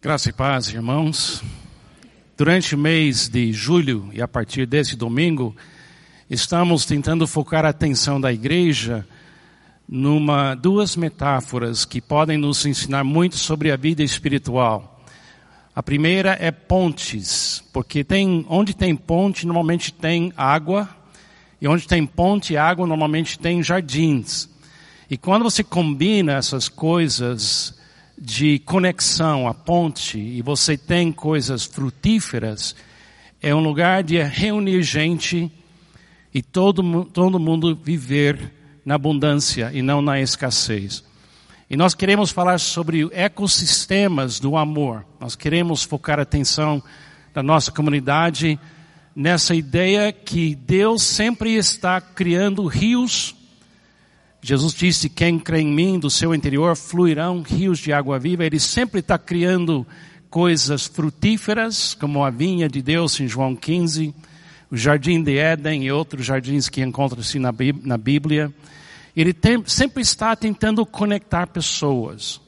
Graça e paz, irmãos. Durante o mês de julho e a partir desse domingo, estamos tentando focar a atenção da igreja numa duas metáforas que podem nos ensinar muito sobre a vida espiritual. A primeira é pontes, porque tem onde tem ponte normalmente tem água e onde tem ponte e água normalmente tem jardins. E quando você combina essas coisas, de conexão, a ponte, e você tem coisas frutíferas, é um lugar de reunir gente e todo, todo mundo viver na abundância e não na escassez. E nós queremos falar sobre ecossistemas do amor. Nós queremos focar a atenção da nossa comunidade nessa ideia que Deus sempre está criando rios Jesus disse: Quem crê em mim, do seu interior fluirão rios de água viva. Ele sempre está criando coisas frutíferas, como a vinha de Deus em João 15, o jardim de Éden e outros jardins que encontram-se na Bíblia. Ele tem, sempre está tentando conectar pessoas.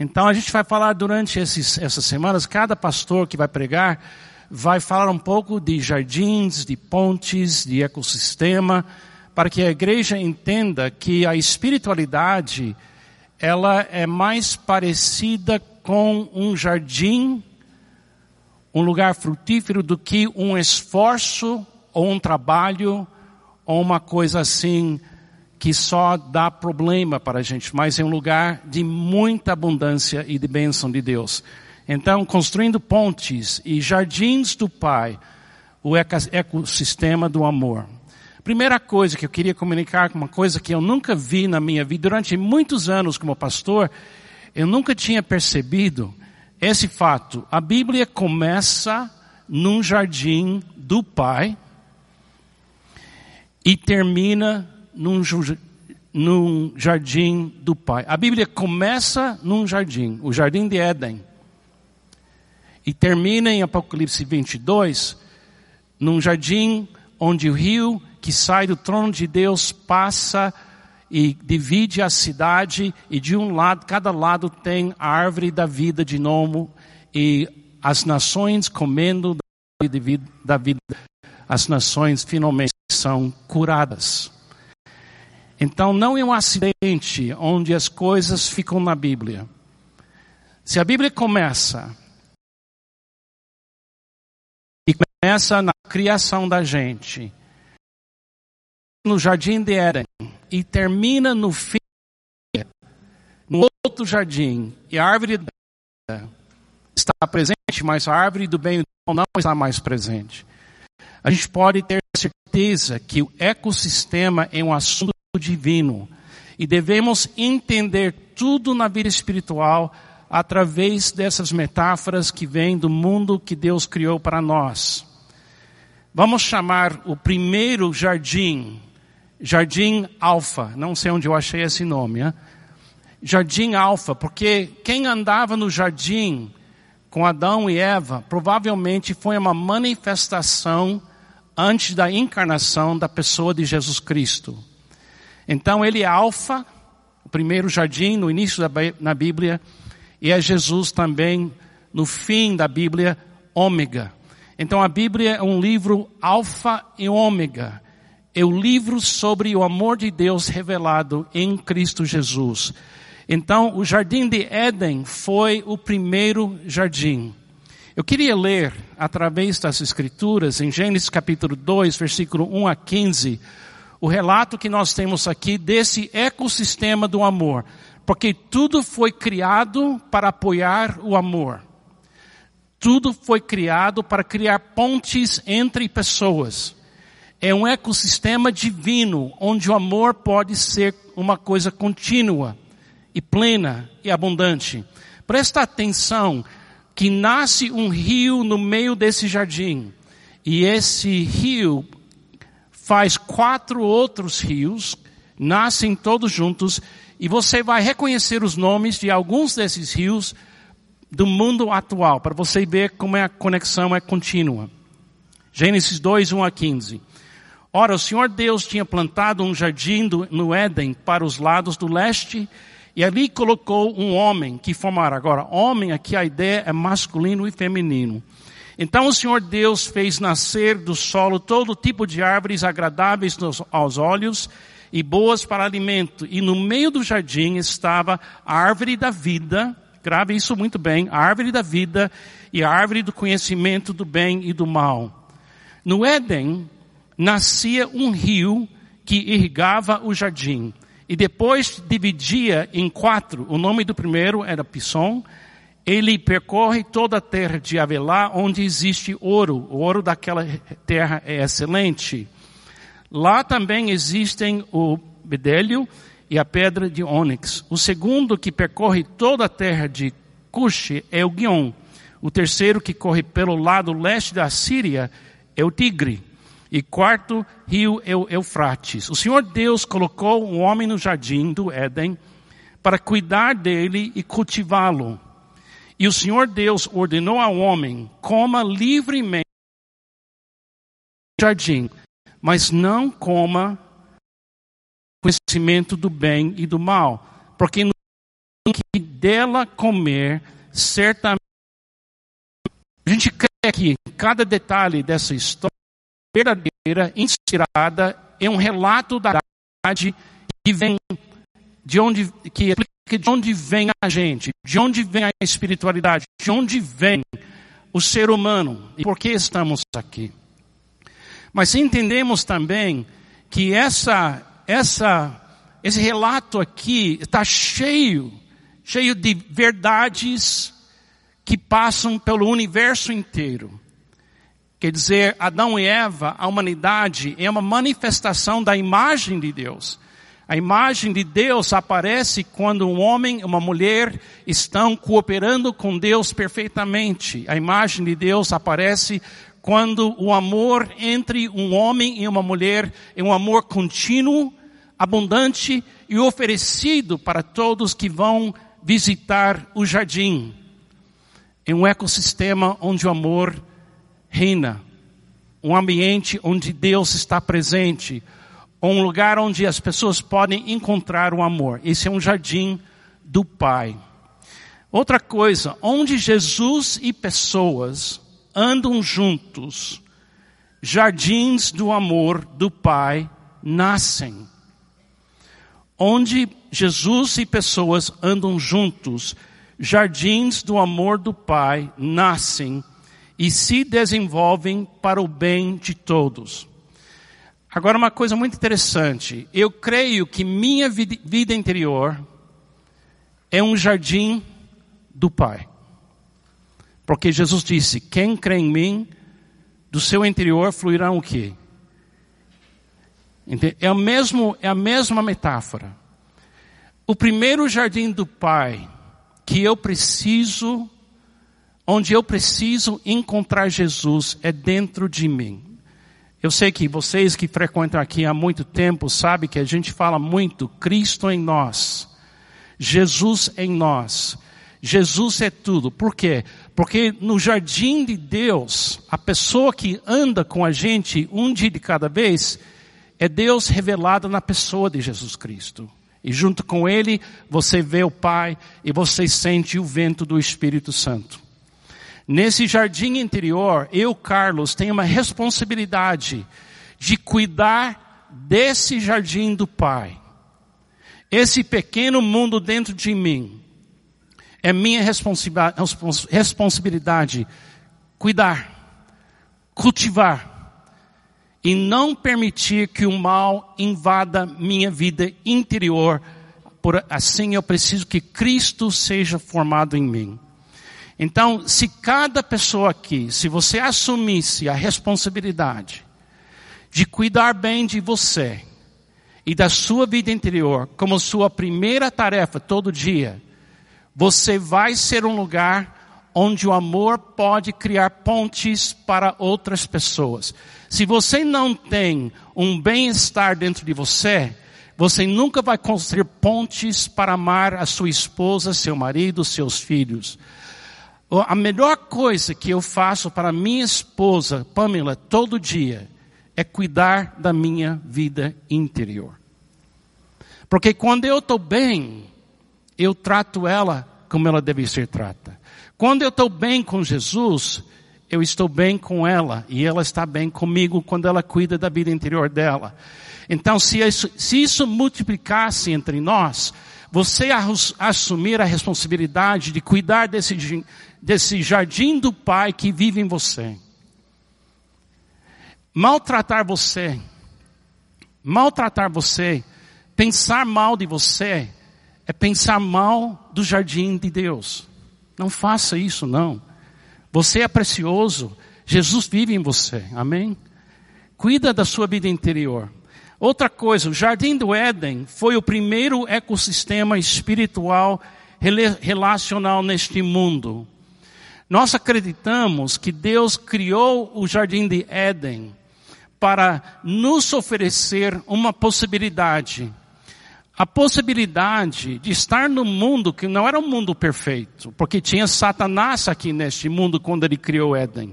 Então a gente vai falar durante esses, essas semanas, cada pastor que vai pregar vai falar um pouco de jardins, de pontes, de ecossistema, para que a igreja entenda que a espiritualidade ela é mais parecida com um jardim, um lugar frutífero do que um esforço ou um trabalho ou uma coisa assim que só dá problema para a gente, mas é um lugar de muita abundância e de bênção de Deus. Então, construindo pontes e jardins do Pai, o ecossistema do amor. Primeira coisa que eu queria comunicar, uma coisa que eu nunca vi na minha vida, durante muitos anos como pastor, eu nunca tinha percebido esse fato. A Bíblia começa num jardim do Pai e termina num, num jardim do Pai. A Bíblia começa num jardim, o jardim de Éden, e termina em Apocalipse 22, num jardim onde o rio que sai do trono de Deus passa e divide a cidade e de um lado, cada lado tem a árvore da vida de novo e as nações comendo da vida, as nações finalmente são curadas. Então não é um acidente onde as coisas ficam na Bíblia. Se a Bíblia começa e começa na criação da gente, no jardim de Éden e termina no fim, no outro jardim, e a árvore está presente, mas a árvore do bem não está mais presente. A gente pode ter certeza que o ecossistema é um assunto divino e devemos entender tudo na vida espiritual através dessas metáforas que vêm do mundo que Deus criou para nós. Vamos chamar o primeiro jardim Jardim Alfa, não sei onde eu achei esse nome. Jardim Alfa, porque quem andava no jardim com Adão e Eva provavelmente foi uma manifestação antes da encarnação da pessoa de Jesus Cristo. Então ele é Alfa, o primeiro jardim no início da na Bíblia, e é Jesus também no fim da Bíblia, Ômega. Então a Bíblia é um livro Alfa e Ômega é o livro sobre o amor de Deus revelado em Cristo Jesus. Então, o jardim de Éden foi o primeiro jardim. Eu queria ler, através das Escrituras, em Gênesis capítulo 2, versículo 1 a 15, o relato que nós temos aqui desse ecossistema do amor. Porque tudo foi criado para apoiar o amor. Tudo foi criado para criar pontes entre pessoas é um ecossistema divino, onde o amor pode ser uma coisa contínua e plena e abundante. Presta atenção que nasce um rio no meio desse jardim. E esse rio faz quatro outros rios, nascem todos juntos, e você vai reconhecer os nomes de alguns desses rios do mundo atual, para você ver como é a conexão é contínua. Gênesis 2, 1 a 15. Ora, o Senhor Deus tinha plantado um jardim no Éden para os lados do leste E ali colocou um homem que formará. Agora, homem aqui a ideia é masculino e feminino. Então o Senhor Deus fez nascer do solo todo tipo de árvores agradáveis aos olhos e boas para alimento. E no meio do jardim estava a árvore da vida, grave isso muito bem, a árvore da vida e a árvore do conhecimento do bem e do mal. No Éden nascia um rio que irrigava o jardim e depois dividia em quatro. O nome do primeiro era Pisson. Ele percorre toda a terra de Avelá, onde existe ouro. O ouro daquela terra é excelente. Lá também existem o bedélio e a pedra de ônix. O segundo que percorre toda a terra de Cush é o Guion. O terceiro que corre pelo lado leste da Síria é o Tigre. E quarto rio Eufrates. O Senhor Deus colocou um homem no jardim do Éden para cuidar dele e cultivá-lo. E o Senhor Deus ordenou ao homem, coma livremente no jardim mas não coma conhecimento do bem e do mal, porque no que dela comer, certamente a gente crê que cada detalhe dessa história verdadeira, inspirada, é um relato da verdade que vem de onde que explica de onde vem a gente, de onde vem a espiritualidade, de onde vem o ser humano e por que estamos aqui. Mas entendemos também que essa, essa, esse relato aqui está cheio, cheio de verdades que passam pelo universo inteiro. Quer dizer, Adão e Eva, a humanidade, é uma manifestação da imagem de Deus. A imagem de Deus aparece quando um homem e uma mulher estão cooperando com Deus perfeitamente. A imagem de Deus aparece quando o amor entre um homem e uma mulher é um amor contínuo, abundante e oferecido para todos que vão visitar o jardim. É um ecossistema onde o amor reina, um ambiente onde Deus está presente, um lugar onde as pessoas podem encontrar o amor. Esse é um jardim do Pai. Outra coisa, onde Jesus e pessoas andam juntos, jardins do amor do Pai nascem. Onde Jesus e pessoas andam juntos, jardins do amor do Pai nascem e se desenvolvem para o bem de todos. Agora, uma coisa muito interessante. Eu creio que minha vida interior é um jardim do Pai. Porque Jesus disse: quem crê em mim, do seu interior fluirá o quê? É, o mesmo, é a mesma metáfora. O primeiro jardim do Pai que eu preciso, onde eu preciso encontrar Jesus é dentro de mim. Eu sei que vocês que frequentam aqui há muito tempo sabem que a gente fala muito Cristo em nós, Jesus em nós. Jesus é tudo. Por quê? Porque no jardim de Deus, a pessoa que anda com a gente um dia de cada vez, é Deus revelado na pessoa de Jesus Cristo. E junto com Ele, você vê o Pai e você sente o vento do Espírito Santo. Nesse jardim interior, eu, Carlos, tenho uma responsabilidade de cuidar desse jardim do Pai. Esse pequeno mundo dentro de mim é minha responsabilidade cuidar, cultivar e não permitir que o mal invada minha vida interior. Por assim eu preciso que Cristo seja formado em mim. Então, se cada pessoa aqui, se você assumisse a responsabilidade de cuidar bem de você e da sua vida interior como sua primeira tarefa todo dia, você vai ser um lugar onde o amor pode criar pontes para outras pessoas. Se você não tem um bem-estar dentro de você, você nunca vai construir pontes para amar a sua esposa, seu marido, seus filhos. A melhor coisa que eu faço para minha esposa, Pamela, todo dia, é cuidar da minha vida interior. Porque quando eu estou bem, eu trato ela como ela deve ser tratada. Quando eu estou bem com Jesus, eu estou bem com ela e ela está bem comigo quando ela cuida da vida interior dela. Então, se isso, se isso multiplicasse entre nós, você assumir a responsabilidade de cuidar desse, desse jardim do Pai que vive em você. Maltratar você, maltratar você, pensar mal de você, é pensar mal do jardim de Deus. Não faça isso, não. Você é precioso. Jesus vive em você. Amém? Cuida da sua vida interior. Outra coisa, o Jardim do Éden foi o primeiro ecossistema espiritual relacional neste mundo. Nós acreditamos que Deus criou o Jardim de Éden para nos oferecer uma possibilidade. A possibilidade de estar no mundo que não era um mundo perfeito, porque tinha Satanás aqui neste mundo quando ele criou Éden.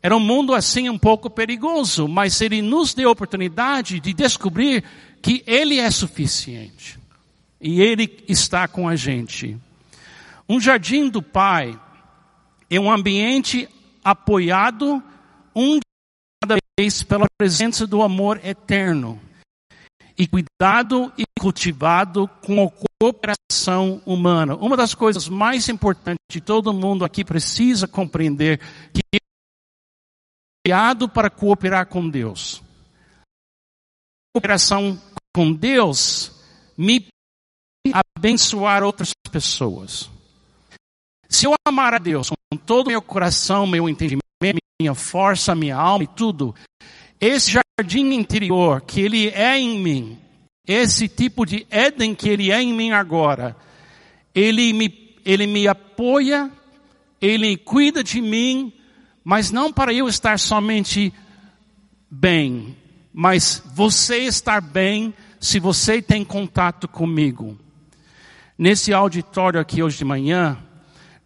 Era um mundo assim um pouco perigoso, mas ele nos deu a oportunidade de descobrir que ele é suficiente. E ele está com a gente. Um jardim do Pai é um ambiente apoiado um cada vez pela presença do amor eterno e cuidado e cultivado com a cooperação humana. Uma das coisas mais importantes que todo mundo aqui precisa compreender que criado para cooperar com Deus. A cooperação com Deus me abençoar outras pessoas. Se eu amar a Deus com todo o meu coração, meu entendimento, minha força, minha alma e tudo, esse jardim interior que Ele é em mim, esse tipo de Éden que Ele é em mim agora, Ele me, Ele me apoia, Ele cuida de mim, mas não para eu estar somente bem, mas você estar bem se você tem contato comigo. Nesse auditório aqui hoje de manhã,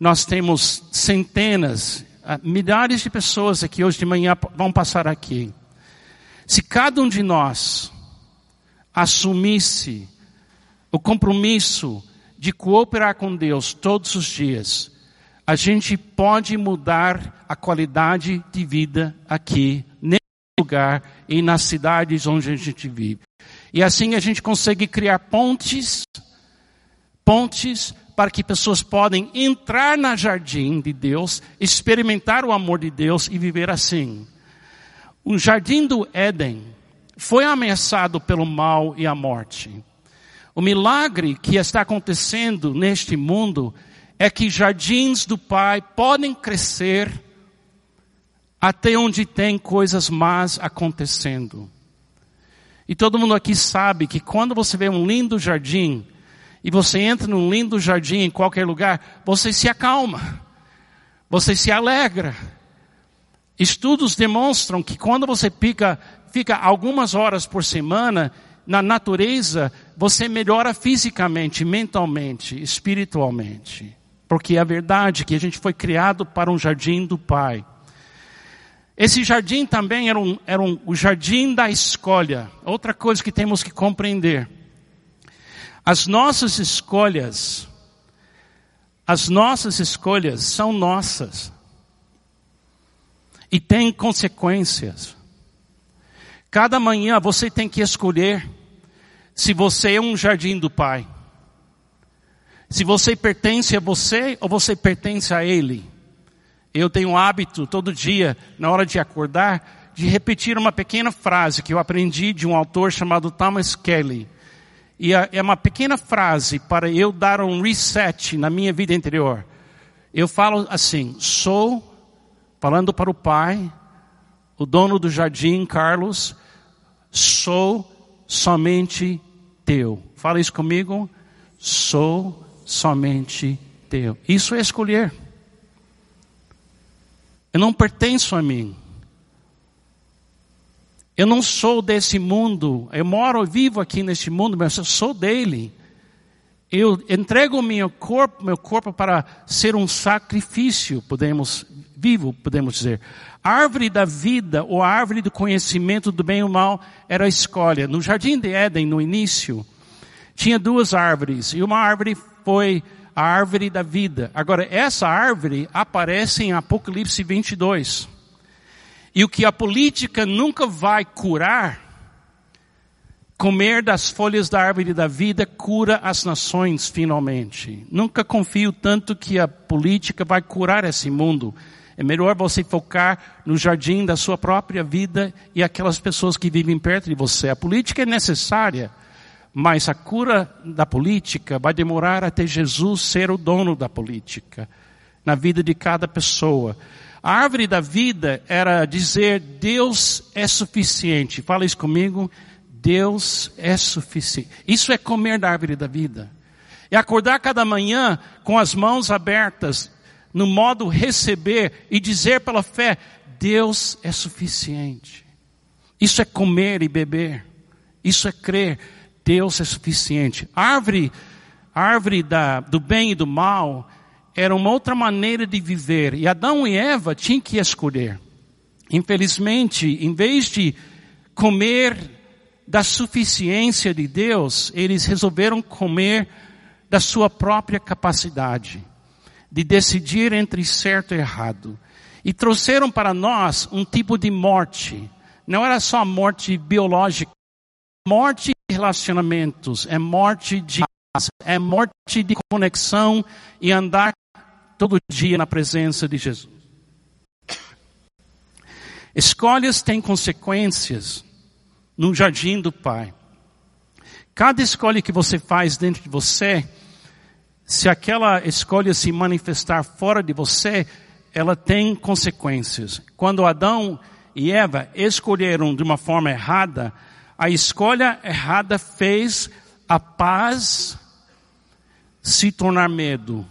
nós temos centenas, ah, milhares de pessoas aqui hoje de manhã vão passar aqui. Se cada um de nós assumisse o compromisso de cooperar com Deus todos os dias, a gente pode mudar a qualidade de vida aqui, nesse lugar e nas cidades onde a gente vive. E assim a gente consegue criar pontes, pontes para que pessoas podem entrar na jardim de Deus, experimentar o amor de Deus e viver assim. O jardim do Éden foi ameaçado pelo mal e a morte. O milagre que está acontecendo neste mundo é que jardins do Pai podem crescer até onde tem coisas más acontecendo. E todo mundo aqui sabe que quando você vê um lindo jardim, e você entra num lindo jardim em qualquer lugar, você se acalma, você se alegra. Estudos demonstram que quando você fica, fica algumas horas por semana na natureza, você melhora fisicamente, mentalmente, espiritualmente. Porque é verdade que a gente foi criado para um jardim do Pai. Esse jardim também era, um, era um, o jardim da escolha. Outra coisa que temos que compreender. As nossas escolhas, as nossas escolhas são nossas. E têm consequências. Cada manhã você tem que escolher se você é um jardim do Pai. Se você pertence a você ou você pertence a Ele. Eu tenho o hábito todo dia, na hora de acordar, de repetir uma pequena frase que eu aprendi de um autor chamado Thomas Kelly. E é uma pequena frase para eu dar um reset na minha vida interior. Eu falo assim, sou, falando para o Pai, o dono do jardim, Carlos, sou somente teu. Fala isso comigo. Sou somente teu. Isso é escolher. Eu não pertenço a mim. Eu não sou desse mundo. Eu moro, vivo aqui neste mundo, mas eu sou dele. Eu entrego meu corpo, meu corpo para ser um sacrifício, podemos vivo, podemos dizer. A árvore da vida ou a árvore do conhecimento do bem e do mal era a escolha. No jardim de Éden, no início, Tinha duas árvores, e uma árvore foi a árvore da vida. Agora, essa árvore aparece em Apocalipse 22. E o que a política nunca vai curar, comer das folhas da árvore da vida cura as nações finalmente. Nunca confio tanto que a política vai curar esse mundo. É melhor você focar no jardim da sua própria vida e aquelas pessoas que vivem perto de você. A política é necessária, mas a cura da política vai demorar até Jesus ser o dono da política na vida de cada pessoa. A árvore da vida era dizer Deus é suficiente. Fala isso comigo. Deus é suficiente. Isso é comer da árvore da vida. É acordar cada manhã com as mãos abertas, no modo receber e dizer pela fé, Deus é suficiente. Isso é comer e beber. Isso é crer, Deus é suficiente. A árvore, árvore da, do bem e do mal era uma outra maneira de viver. E Adão e Eva tinham que escolher. Infelizmente, em vez de comer da suficiência de Deus, eles resolveram comer da sua própria capacidade de decidir entre certo e errado. E trouxeram para nós um tipo de morte. Não era só morte biológica, morte de relacionamentos, é morte de é morte de conexão e andar todo dia na presença de Jesus. Escolhas têm consequências no jardim do Pai. Cada escolha que você faz dentro de você se aquela escolha se manifestar fora de você, ela tem consequências. Quando Adão e Eva escolheram de uma forma errada, a escolha errada fez a paz se tornar medo.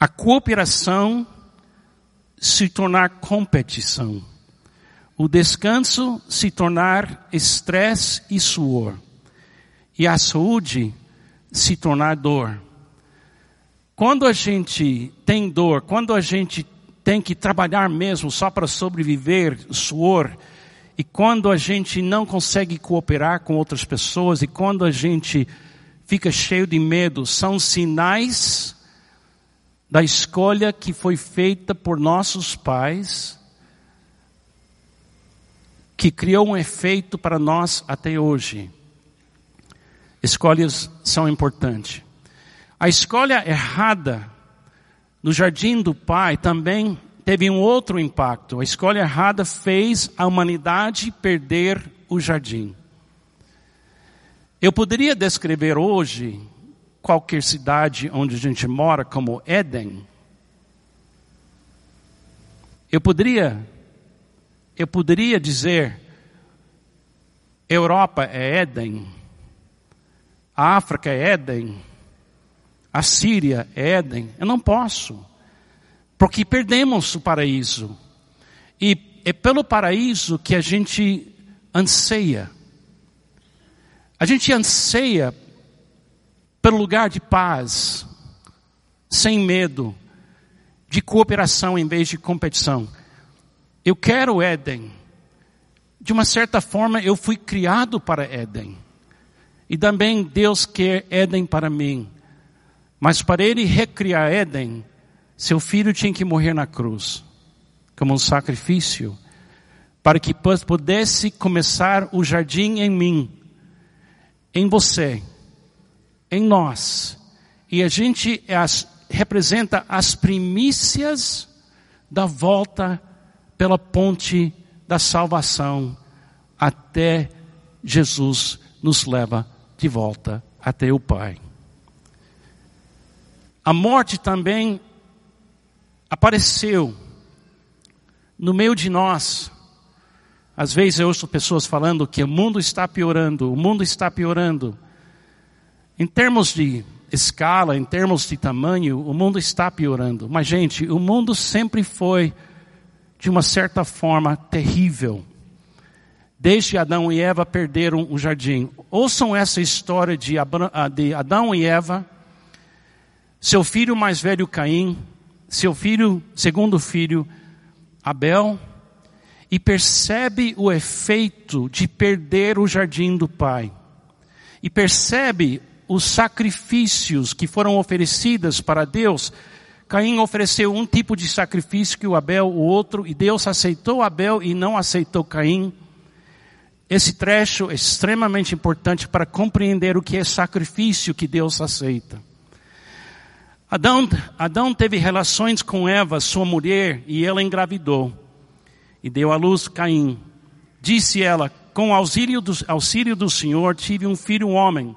A cooperação se tornar competição. O descanso se tornar estresse e suor. E a saúde se tornar dor. Quando a gente tem dor, quando a gente tem que trabalhar mesmo só para sobreviver, suor, e quando a gente não consegue cooperar com outras pessoas, e quando a gente fica cheio de medo, são sinais da escolha que foi feita por nossos pais, que criou um efeito para nós até hoje. Escolhas são importantes. A escolha errada no jardim do Pai também teve um outro impacto. A escolha errada fez a humanidade perder o jardim. Eu poderia descrever hoje qualquer cidade onde a gente mora como Éden. Eu poderia, eu poderia dizer, Europa é Éden. A África é Éden. A Síria é Éden. Eu não posso. Porque perdemos o paraíso. E é pelo paraíso que a gente anseia. A gente anseia pelo lugar de paz, sem medo, de cooperação em vez de competição. Eu quero Éden. De uma certa forma, eu fui criado para Éden. E também Deus quer Éden para mim. Mas para ele recriar Éden, seu filho tinha que morrer na cruz, como um sacrifício, para que pudesse começar o jardim em mim, em você, em nós. E a gente é as, representa as primícias da volta pela ponte da salvação até Jesus nos leva de volta até o Pai. A morte também apareceu no meio de nós. Às vezes eu ouço pessoas falando que o mundo está piorando, o mundo está piorando. Em termos de escala, em termos de tamanho, o mundo está piorando. Mas, gente, o mundo sempre foi, de uma certa forma, terrível desde Adão e Eva perderam o jardim. Ouçam essa história de Adão e Eva, seu filho mais velho Caim, seu filho, segundo filho Abel, e percebe o efeito de perder o jardim do pai. e percebe os sacrifícios que foram oferecidos para Deus, Caim ofereceu um tipo de sacrifício que o Abel o outro, e Deus aceitou Abel e não aceitou Caim. Esse trecho é extremamente importante para compreender o que é sacrifício que Deus aceita. Adão, Adão teve relações com Eva, sua mulher, e ela engravidou. E deu à luz Caim. Disse ela, com auxílio do, auxílio do Senhor, tive um filho homem.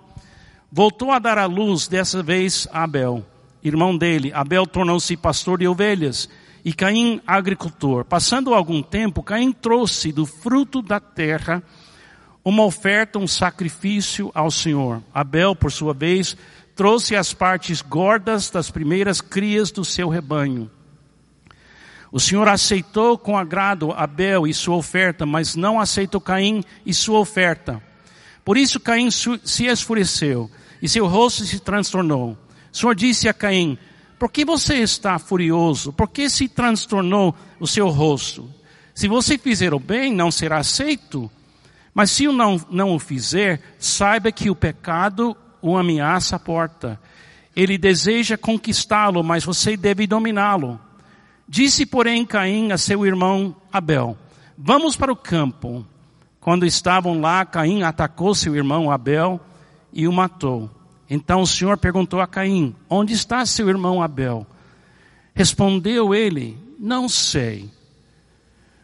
Voltou a dar à luz, dessa vez, Abel irmão dele. Abel tornou-se pastor de ovelhas e Caim agricultor. Passando algum tempo, Caim trouxe do fruto da terra uma oferta, um sacrifício ao Senhor. Abel, por sua vez, trouxe as partes gordas das primeiras crias do seu rebanho. O Senhor aceitou com agrado Abel e sua oferta, mas não aceitou Caim e sua oferta. Por isso Caim se esfureceu e seu rosto se transtornou. O Senhor disse a Caim, por que você está furioso? Por que se transtornou o seu rosto? Se você fizer o bem, não será aceito. Mas se eu não, não o fizer, saiba que o pecado o ameaça a porta. Ele deseja conquistá-lo, mas você deve dominá-lo. Disse, porém, Caim a seu irmão Abel, vamos para o campo. Quando estavam lá, Caim atacou seu irmão Abel e o matou. Então o Senhor perguntou a Caim: Onde está seu irmão Abel? Respondeu ele: Não sei.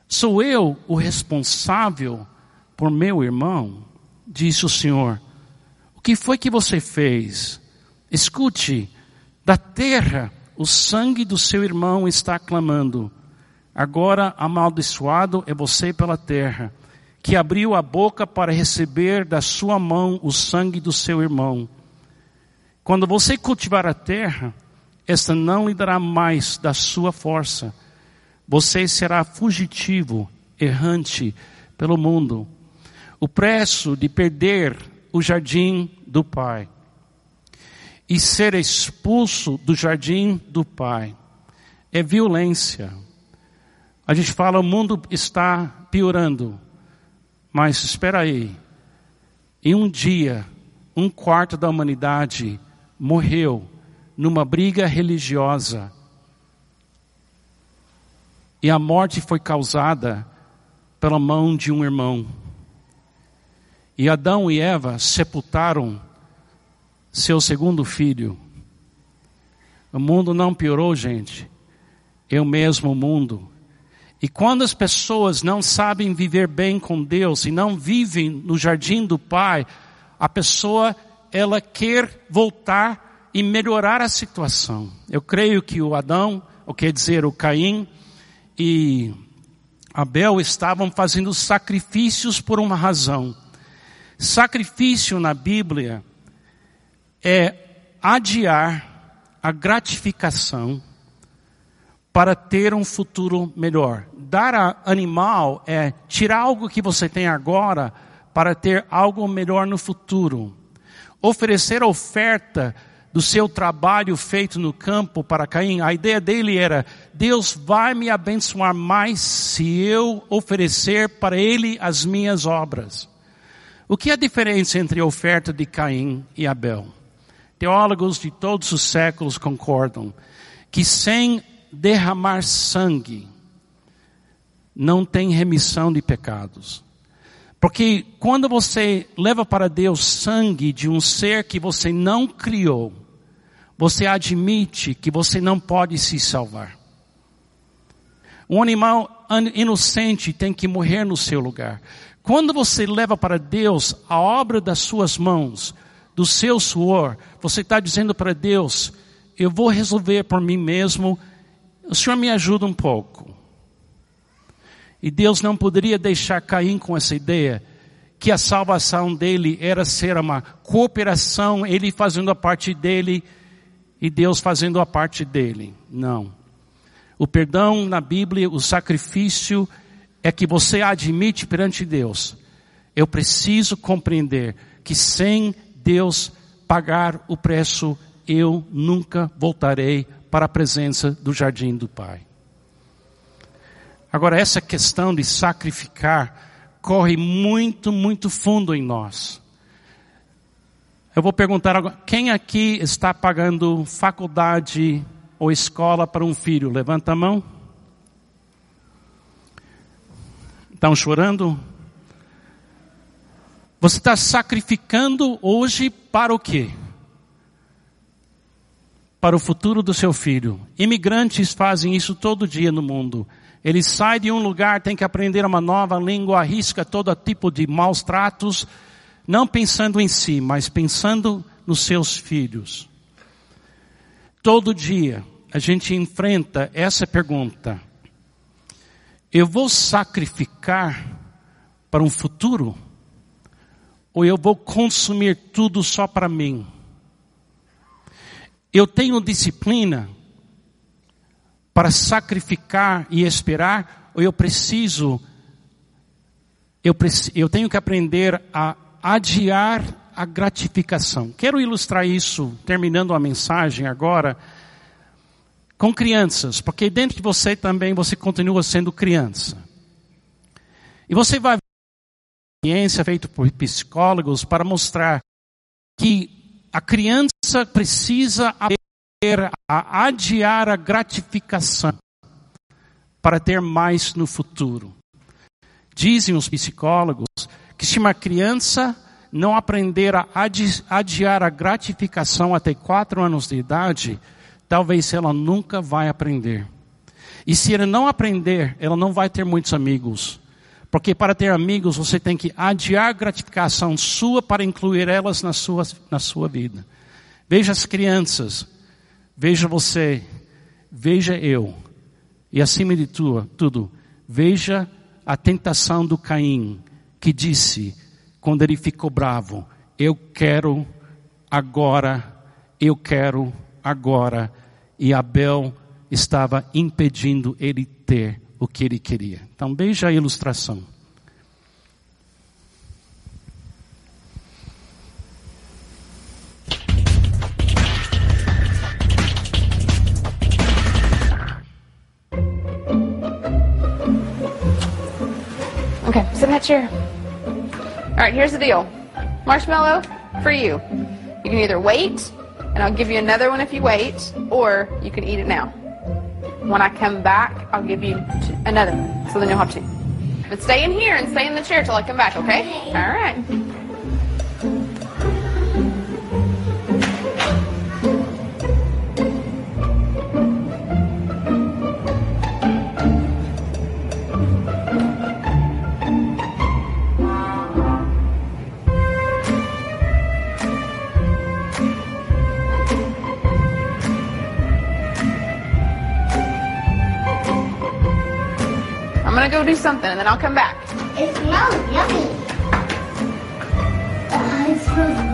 Sou eu o responsável por meu irmão? Disse o Senhor: O que foi que você fez? Escute, da terra o sangue do seu irmão está clamando. Agora amaldiçoado é você pela terra, que abriu a boca para receber da sua mão o sangue do seu irmão. Quando você cultivar a terra, esta não lhe dará mais da sua força. Você será fugitivo, errante pelo mundo. O preço de perder o jardim do Pai e ser expulso do jardim do Pai é violência. A gente fala o mundo está piorando, mas espera aí. Em um dia, um quarto da humanidade morreu numa briga religiosa. E a morte foi causada pela mão de um irmão. E Adão e Eva sepultaram seu segundo filho. O mundo não piorou, gente. O mesmo mundo. E quando as pessoas não sabem viver bem com Deus e não vivem no jardim do Pai, a pessoa ela quer voltar e melhorar a situação. Eu creio que o Adão, ou quer dizer o Caim e Abel estavam fazendo sacrifícios por uma razão. Sacrifício na Bíblia é adiar a gratificação para ter um futuro melhor. Dar a animal é tirar algo que você tem agora para ter algo melhor no futuro oferecer oferta do seu trabalho feito no campo para Caim, a ideia dele era: Deus vai me abençoar mais se eu oferecer para ele as minhas obras. O que é a diferença entre a oferta de Caim e Abel? Teólogos de todos os séculos concordam que sem derramar sangue não tem remissão de pecados. Porque quando você leva para Deus sangue de um ser que você não criou, você admite que você não pode se salvar. Um animal inocente tem que morrer no seu lugar. Quando você leva para Deus a obra das suas mãos, do seu suor, você está dizendo para Deus, eu vou resolver por mim mesmo, o Senhor me ajuda um pouco. E Deus não poderia deixar Caim com essa ideia que a salvação dele era ser uma cooperação, ele fazendo a parte dele e Deus fazendo a parte dele. Não. O perdão na Bíblia, o sacrifício é que você admite perante Deus. Eu preciso compreender que sem Deus pagar o preço, eu nunca voltarei para a presença do jardim do Pai. Agora, essa questão de sacrificar corre muito, muito fundo em nós. Eu vou perguntar agora, quem aqui está pagando faculdade ou escola para um filho? Levanta a mão. Estão chorando? Você está sacrificando hoje para o quê? Para o futuro do seu filho. Imigrantes fazem isso todo dia no mundo. Ele sai de um lugar, tem que aprender uma nova língua, arrisca todo tipo de maus tratos, não pensando em si, mas pensando nos seus filhos. Todo dia a gente enfrenta essa pergunta: eu vou sacrificar para um futuro? Ou eu vou consumir tudo só para mim? Eu tenho disciplina para sacrificar e esperar, ou eu preciso, eu, eu tenho que aprender a adiar a gratificação. Quero ilustrar isso, terminando a mensagem agora, com crianças, porque dentro de você também você continua sendo criança. E você vai ver ciência feita por psicólogos para mostrar que a criança precisa a adiar a gratificação para ter mais no futuro. Dizem os psicólogos que se uma criança não aprender a adiar a gratificação até quatro anos de idade, talvez ela nunca vai aprender. E se ela não aprender, ela não vai ter muitos amigos. Porque para ter amigos, você tem que adiar a gratificação sua para incluir elas na sua, na sua vida. Veja as crianças, Veja você, veja eu, e acima de tudo, veja a tentação do Caim, que disse, quando ele ficou bravo, eu quero agora, eu quero agora, e Abel estava impedindo ele ter o que ele queria. Então veja a ilustração. Okay, sit in that chair. All right, here's the deal. Marshmallow for you. You can either wait, and I'll give you another one if you wait, or you can eat it now. When I come back, I'll give you another one, so then you'll have two. But stay in here and stay in the chair till I come back, okay? All right. Go do something and then I'll come back. It smells yummy. Smells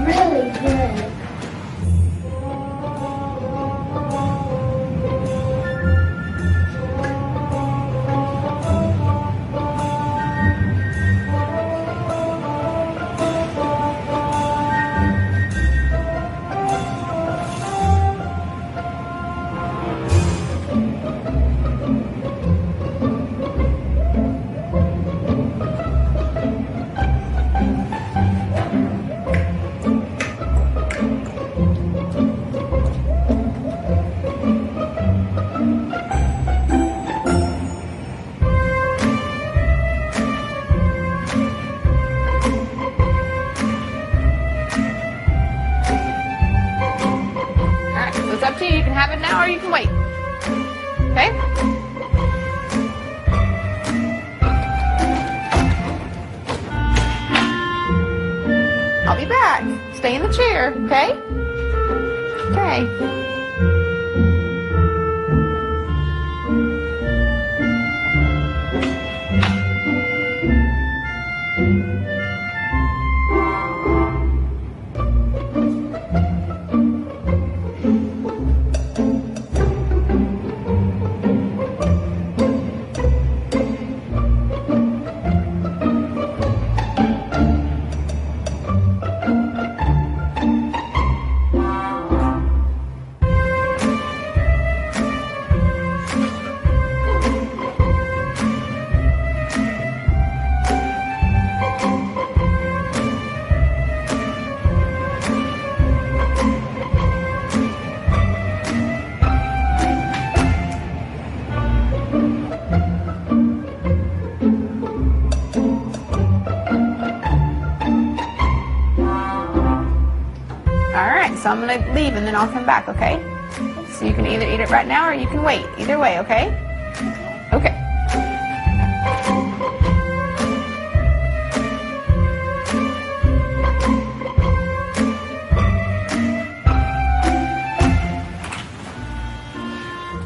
going to leave and then I'll come back, okay? So you can either eat it right now or you can wait. Either way, okay? Okay.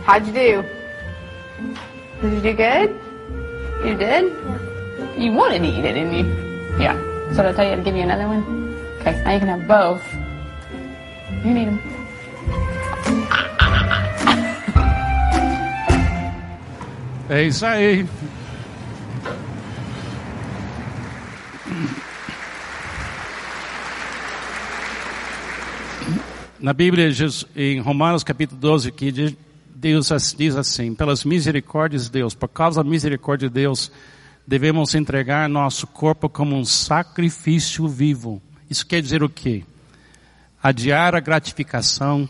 How'd you do? Did you do good? You did? You wanted to eat it, didn't you? Yeah. So did I tell you to give you another one? Okay, now you can have both. You them. É isso aí. Na Bíblia, em Romanos capítulo 12, que Deus diz assim, pelas misericórdias de Deus, por causa da misericórdia de Deus, devemos entregar nosso corpo como um sacrifício vivo. Isso quer dizer o quê? Adiar a gratificação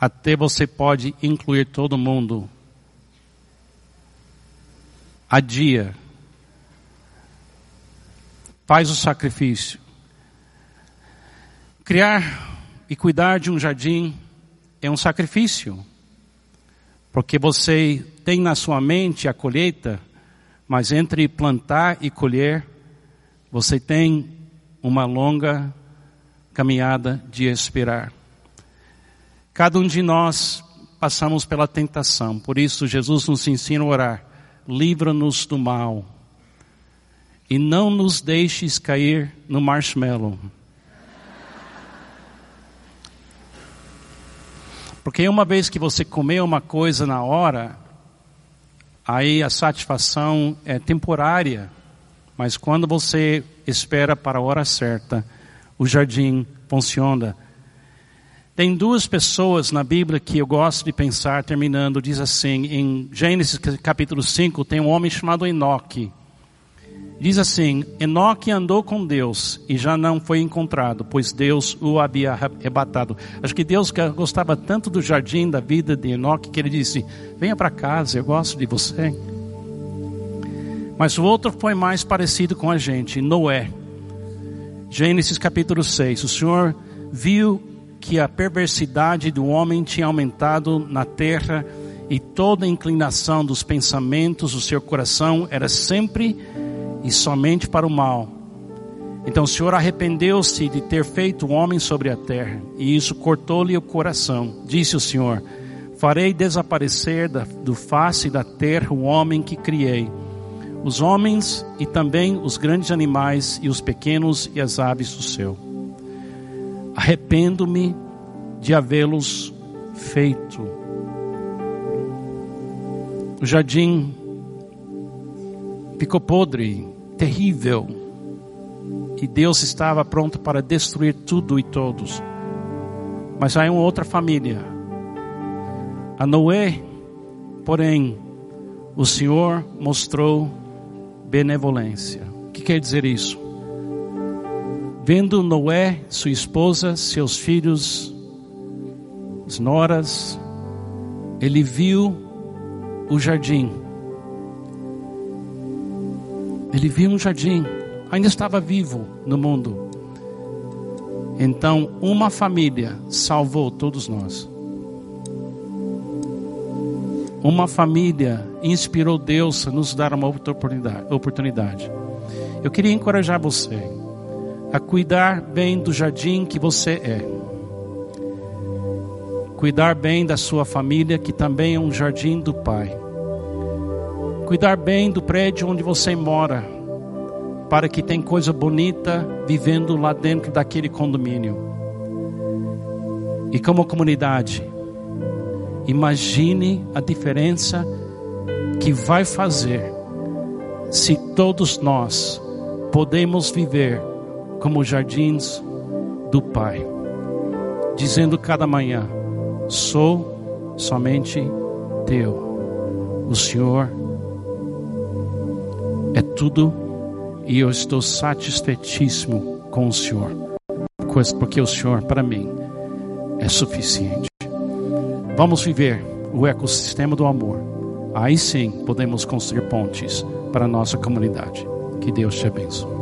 até você pode incluir todo mundo adia, faz o sacrifício. Criar e cuidar de um jardim é um sacrifício, porque você tem na sua mente a colheita, mas entre plantar e colher, você tem uma longa caminhada de esperar. Cada um de nós passamos pela tentação, por isso Jesus nos ensina a orar livra-nos do mal e não nos deixes cair no marshmallow. Porque uma vez que você comer uma coisa na hora, aí a satisfação é temporária, mas quando você espera para a hora certa, o jardim funciona. Tem duas pessoas na Bíblia que eu gosto de pensar, terminando, diz assim, em Gênesis capítulo 5, tem um homem chamado Enoque. Diz assim, Enoque andou com Deus e já não foi encontrado, pois Deus o havia arrebatado. Acho que Deus gostava tanto do jardim da vida de Enoque que ele disse, venha para casa, eu gosto de você. Mas o outro foi mais parecido com a gente, Noé. Gênesis capítulo 6, o Senhor viu que a perversidade do homem tinha aumentado na terra e toda a inclinação dos pensamentos do seu coração era sempre e somente para o mal. Então o Senhor arrependeu-se de ter feito o homem sobre a terra, e isso cortou-lhe o coração. Disse o Senhor: Farei desaparecer da, do face da terra o homem que criei, os homens e também os grandes animais e os pequenos e as aves do céu arrependo-me de havê-los feito. O jardim ficou podre, terrível, e Deus estava pronto para destruir tudo e todos. Mas há uma outra família. A Noé, porém, o Senhor mostrou benevolência. O que quer dizer isso? Vendo Noé, sua esposa, seus filhos, as noras, ele viu o jardim. Ele viu um jardim, ainda estava vivo no mundo. Então, uma família salvou todos nós. Uma família inspirou Deus a nos dar uma oportunidade. Eu queria encorajar você a cuidar bem do jardim que você é. Cuidar bem da sua família, que também é um jardim do Pai. Cuidar bem do prédio onde você mora, para que tem coisa bonita vivendo lá dentro daquele condomínio. E como comunidade, imagine a diferença que vai fazer se todos nós podemos viver como jardins do Pai, dizendo cada manhã: Sou somente teu. O Senhor é tudo e eu estou satisfeitíssimo com o Senhor, porque o Senhor para mim é suficiente. Vamos viver o ecossistema do amor. Aí sim podemos construir pontes para a nossa comunidade. Que Deus te abençoe.